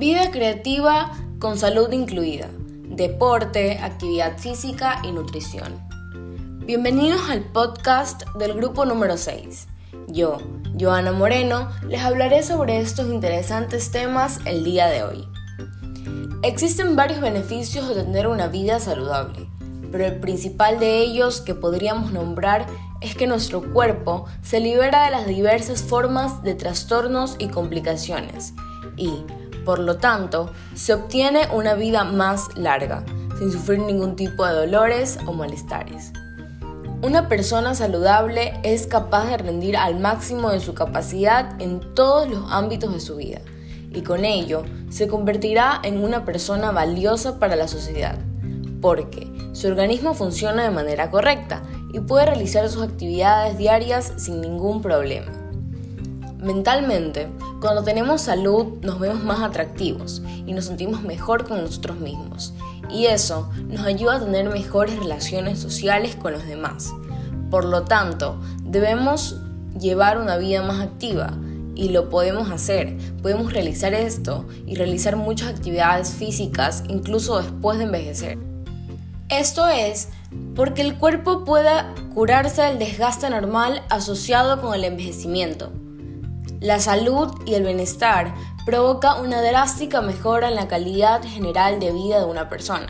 Vida creativa con salud incluida, deporte, actividad física y nutrición. Bienvenidos al podcast del grupo número 6. Yo, Joana Moreno, les hablaré sobre estos interesantes temas el día de hoy. Existen varios beneficios de tener una vida saludable, pero el principal de ellos que podríamos nombrar es que nuestro cuerpo se libera de las diversas formas de trastornos y complicaciones y, por lo tanto, se obtiene una vida más larga, sin sufrir ningún tipo de dolores o malestares. Una persona saludable es capaz de rendir al máximo de su capacidad en todos los ámbitos de su vida y con ello se convertirá en una persona valiosa para la sociedad, porque su organismo funciona de manera correcta y puede realizar sus actividades diarias sin ningún problema. Mentalmente, cuando tenemos salud nos vemos más atractivos y nos sentimos mejor con nosotros mismos. Y eso nos ayuda a tener mejores relaciones sociales con los demás. Por lo tanto, debemos llevar una vida más activa y lo podemos hacer. Podemos realizar esto y realizar muchas actividades físicas incluso después de envejecer. Esto es porque el cuerpo pueda curarse del desgaste normal asociado con el envejecimiento. La salud y el bienestar provoca una drástica mejora en la calidad general de vida de una persona.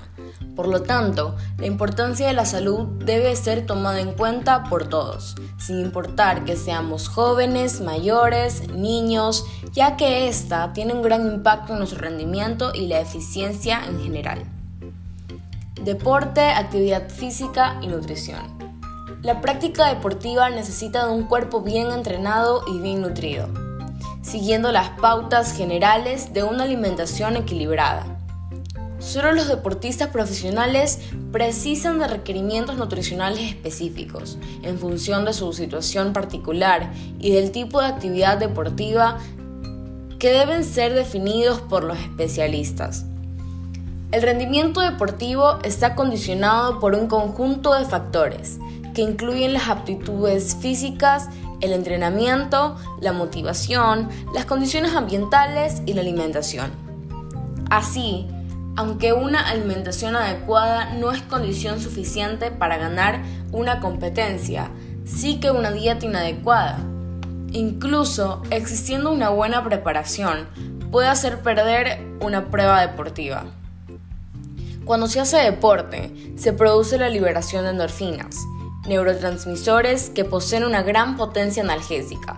Por lo tanto, la importancia de la salud debe ser tomada en cuenta por todos, sin importar que seamos jóvenes, mayores, niños, ya que esta tiene un gran impacto en nuestro rendimiento y la eficiencia en general. Deporte, actividad física y nutrición. La práctica deportiva necesita de un cuerpo bien entrenado y bien nutrido, siguiendo las pautas generales de una alimentación equilibrada. Solo los deportistas profesionales precisan de requerimientos nutricionales específicos en función de su situación particular y del tipo de actividad deportiva que deben ser definidos por los especialistas. El rendimiento deportivo está condicionado por un conjunto de factores, que incluyen las aptitudes físicas, el entrenamiento, la motivación, las condiciones ambientales y la alimentación. Así, aunque una alimentación adecuada no es condición suficiente para ganar una competencia, sí que una dieta inadecuada. Incluso existiendo una buena preparación, puede hacer perder una prueba deportiva. Cuando se hace deporte, se produce la liberación de endorfinas, neurotransmisores que poseen una gran potencia analgésica,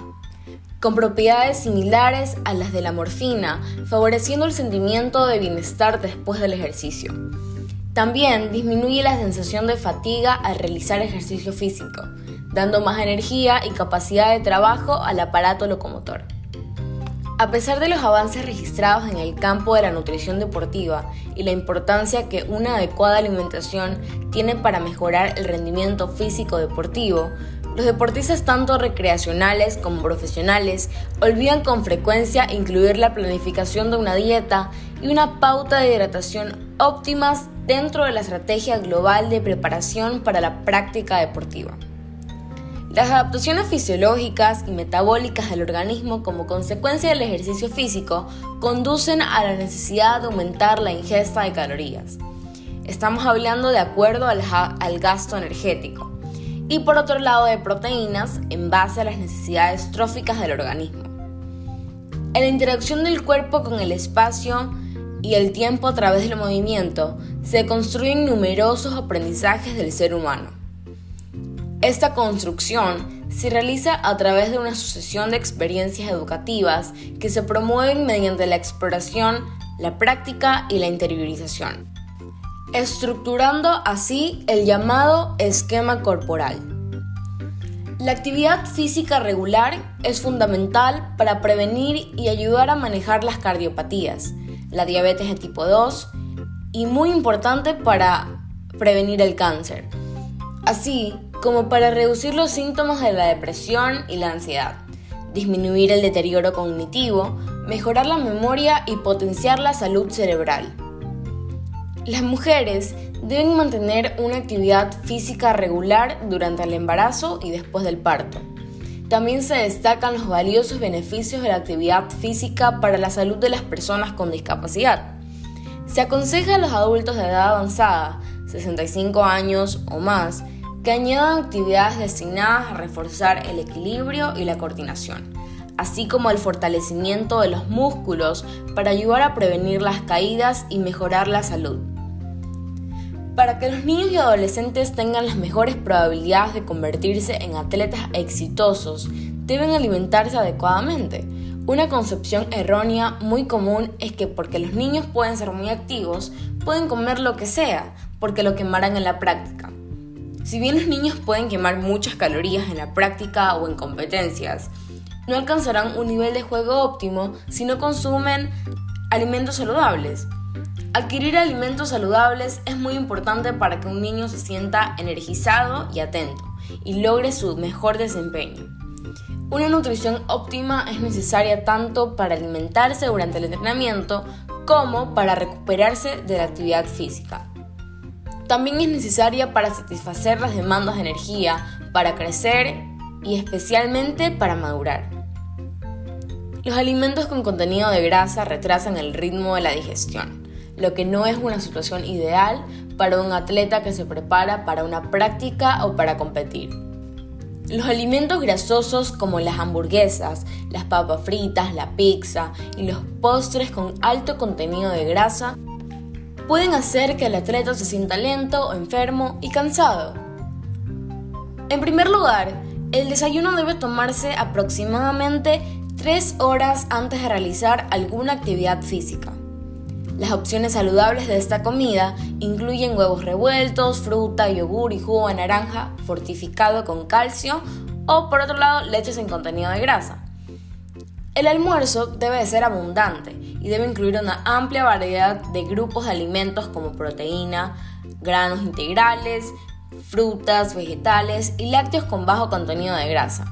con propiedades similares a las de la morfina, favoreciendo el sentimiento de bienestar después del ejercicio. También disminuye la sensación de fatiga al realizar ejercicio físico, dando más energía y capacidad de trabajo al aparato locomotor. A pesar de los avances registrados en el campo de la nutrición deportiva y la importancia que una adecuada alimentación tiene para mejorar el rendimiento físico deportivo, los deportistas tanto recreacionales como profesionales olvidan con frecuencia incluir la planificación de una dieta y una pauta de hidratación óptimas dentro de la estrategia global de preparación para la práctica deportiva. Las adaptaciones fisiológicas y metabólicas del organismo como consecuencia del ejercicio físico conducen a la necesidad de aumentar la ingesta de calorías. Estamos hablando de acuerdo al, gasto energético. Y por otro lado de proteínas en base a las necesidades tróficas del organismo. En la interacción del cuerpo con el espacio y el tiempo a través del movimiento se construyen numerosos aprendizajes del ser humano. Esta construcción se realiza a través de una sucesión de experiencias educativas que se promueven mediante la exploración, la práctica y la interiorización, estructurando así el llamado esquema corporal. La actividad física regular es fundamental para prevenir y ayudar a manejar las cardiopatías, la diabetes de tipo 2 y muy importante para prevenir el cáncer. Así, como para reducir los síntomas de la depresión y la ansiedad, disminuir el deterioro cognitivo, mejorar la memoria y potenciar la salud cerebral. Las mujeres deben mantener una actividad física regular durante el embarazo y después del parto. También se destacan los valiosos beneficios de la actividad física para la salud de las personas con discapacidad. Se aconseja a los adultos de edad avanzada, 65 años o más, que añadan actividades destinadas a reforzar el equilibrio y la coordinación, así como el fortalecimiento de los músculos para ayudar a prevenir las caídas y mejorar la salud. Para que los niños y adolescentes tengan las mejores probabilidades de convertirse en atletas exitosos, deben alimentarse adecuadamente. Una concepción errónea muy común es que porque los niños pueden ser muy activos, pueden comer lo que sea, porque lo quemarán en la práctica. Si bien los niños pueden quemar muchas calorías en la práctica o en competencias, no alcanzarán un nivel de juego óptimo si no consumen alimentos saludables. Adquirir alimentos saludables es muy importante para que un niño se sienta energizado y atento y logre su mejor desempeño. Una nutrición óptima es necesaria tanto para alimentarse durante el entrenamiento como para recuperarse de la actividad física. También es necesaria para satisfacer las demandas de energía, para crecer y especialmente para madurar. Los alimentos con contenido de grasa retrasan el ritmo de la digestión lo que no es una situación ideal para un atleta que se prepara para una práctica o para competir. Los alimentos grasosos como las hamburguesas, las papas fritas, la pizza y los postres con alto contenido de grasa pueden hacer que el atleta se sienta lento, enfermo y cansado. En primer lugar, el desayuno debe tomarse aproximadamente 3 horas antes de realizar alguna actividad física. Las opciones saludables de esta comida incluyen huevos revueltos, fruta, yogur y jugo de naranja fortificado con calcio o por otro lado leche sin contenido de grasa. El almuerzo debe ser abundante y debe incluir una amplia variedad de grupos de alimentos como proteína, granos integrales, frutas, vegetales y lácteos con bajo contenido de grasa.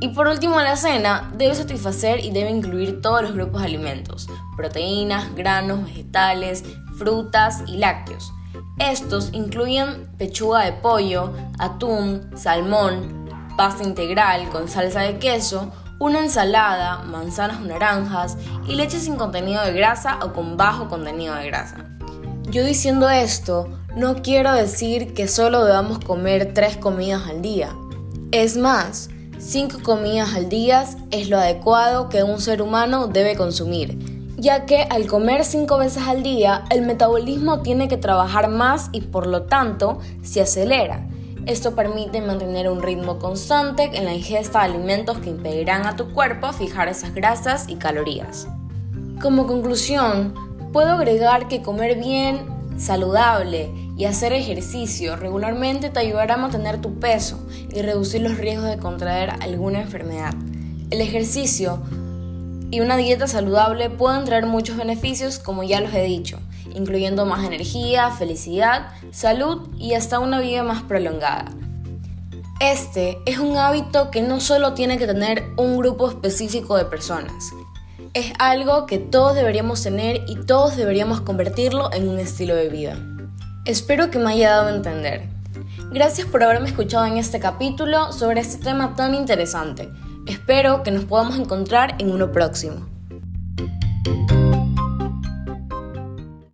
Y por último, la cena debe satisfacer y debe incluir todos los grupos de alimentos, proteínas, granos, vegetales, frutas y lácteos. Estos incluyen pechuga de pollo, atún, salmón, pasta integral con salsa de queso, una ensalada, manzanas o naranjas y leche sin contenido de grasa o con bajo contenido de grasa. Yo diciendo esto, no quiero decir que solo debamos comer tres comidas al día. Es más, Cinco comidas al día es lo adecuado que un ser humano debe consumir, ya que al comer cinco veces al día el metabolismo tiene que trabajar más y por lo tanto se acelera. Esto permite mantener un ritmo constante en la ingesta de alimentos que impedirán a tu cuerpo fijar esas grasas y calorías. Como conclusión, puedo agregar que comer bien, saludable y hacer ejercicio regularmente te ayudará a mantener tu peso y reducir los riesgos de contraer alguna enfermedad. El ejercicio y una dieta saludable pueden traer muchos beneficios como ya los he dicho, incluyendo más energía, felicidad, salud y hasta una vida más prolongada. Este es un hábito que no solo tiene que tener un grupo específico de personas, es algo que todos deberíamos tener y todos deberíamos convertirlo en un estilo de vida. Espero que me haya dado a entender. Gracias por haberme escuchado en este capítulo sobre este tema tan interesante. Espero que nos podamos encontrar en uno próximo.